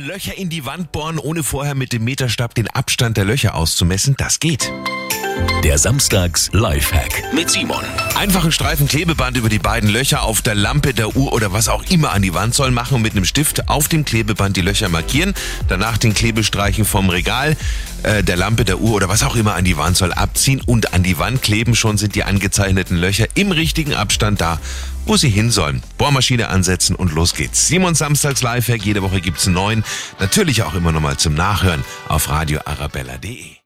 Löcher in die Wand bohren, ohne vorher mit dem Meterstab den Abstand der Löcher auszumessen, das geht. Der Samstags Lifehack mit Simon. Einfach einen Streifen Klebeband über die beiden Löcher auf der Lampe, der Uhr oder was auch immer an die Wand sollen machen und mit einem Stift auf dem Klebeband die Löcher markieren. Danach den Klebestreichen vom Regal, äh, der Lampe, der Uhr oder was auch immer an die Wand soll abziehen und an die Wand kleben. Schon sind die angezeichneten Löcher im richtigen Abstand da, wo sie hin sollen. Bohrmaschine ansetzen und los geht's. Simon Samstags Lifehack. Jede Woche gibt's einen neuen. Natürlich auch immer nochmal zum Nachhören auf radioarabella.de.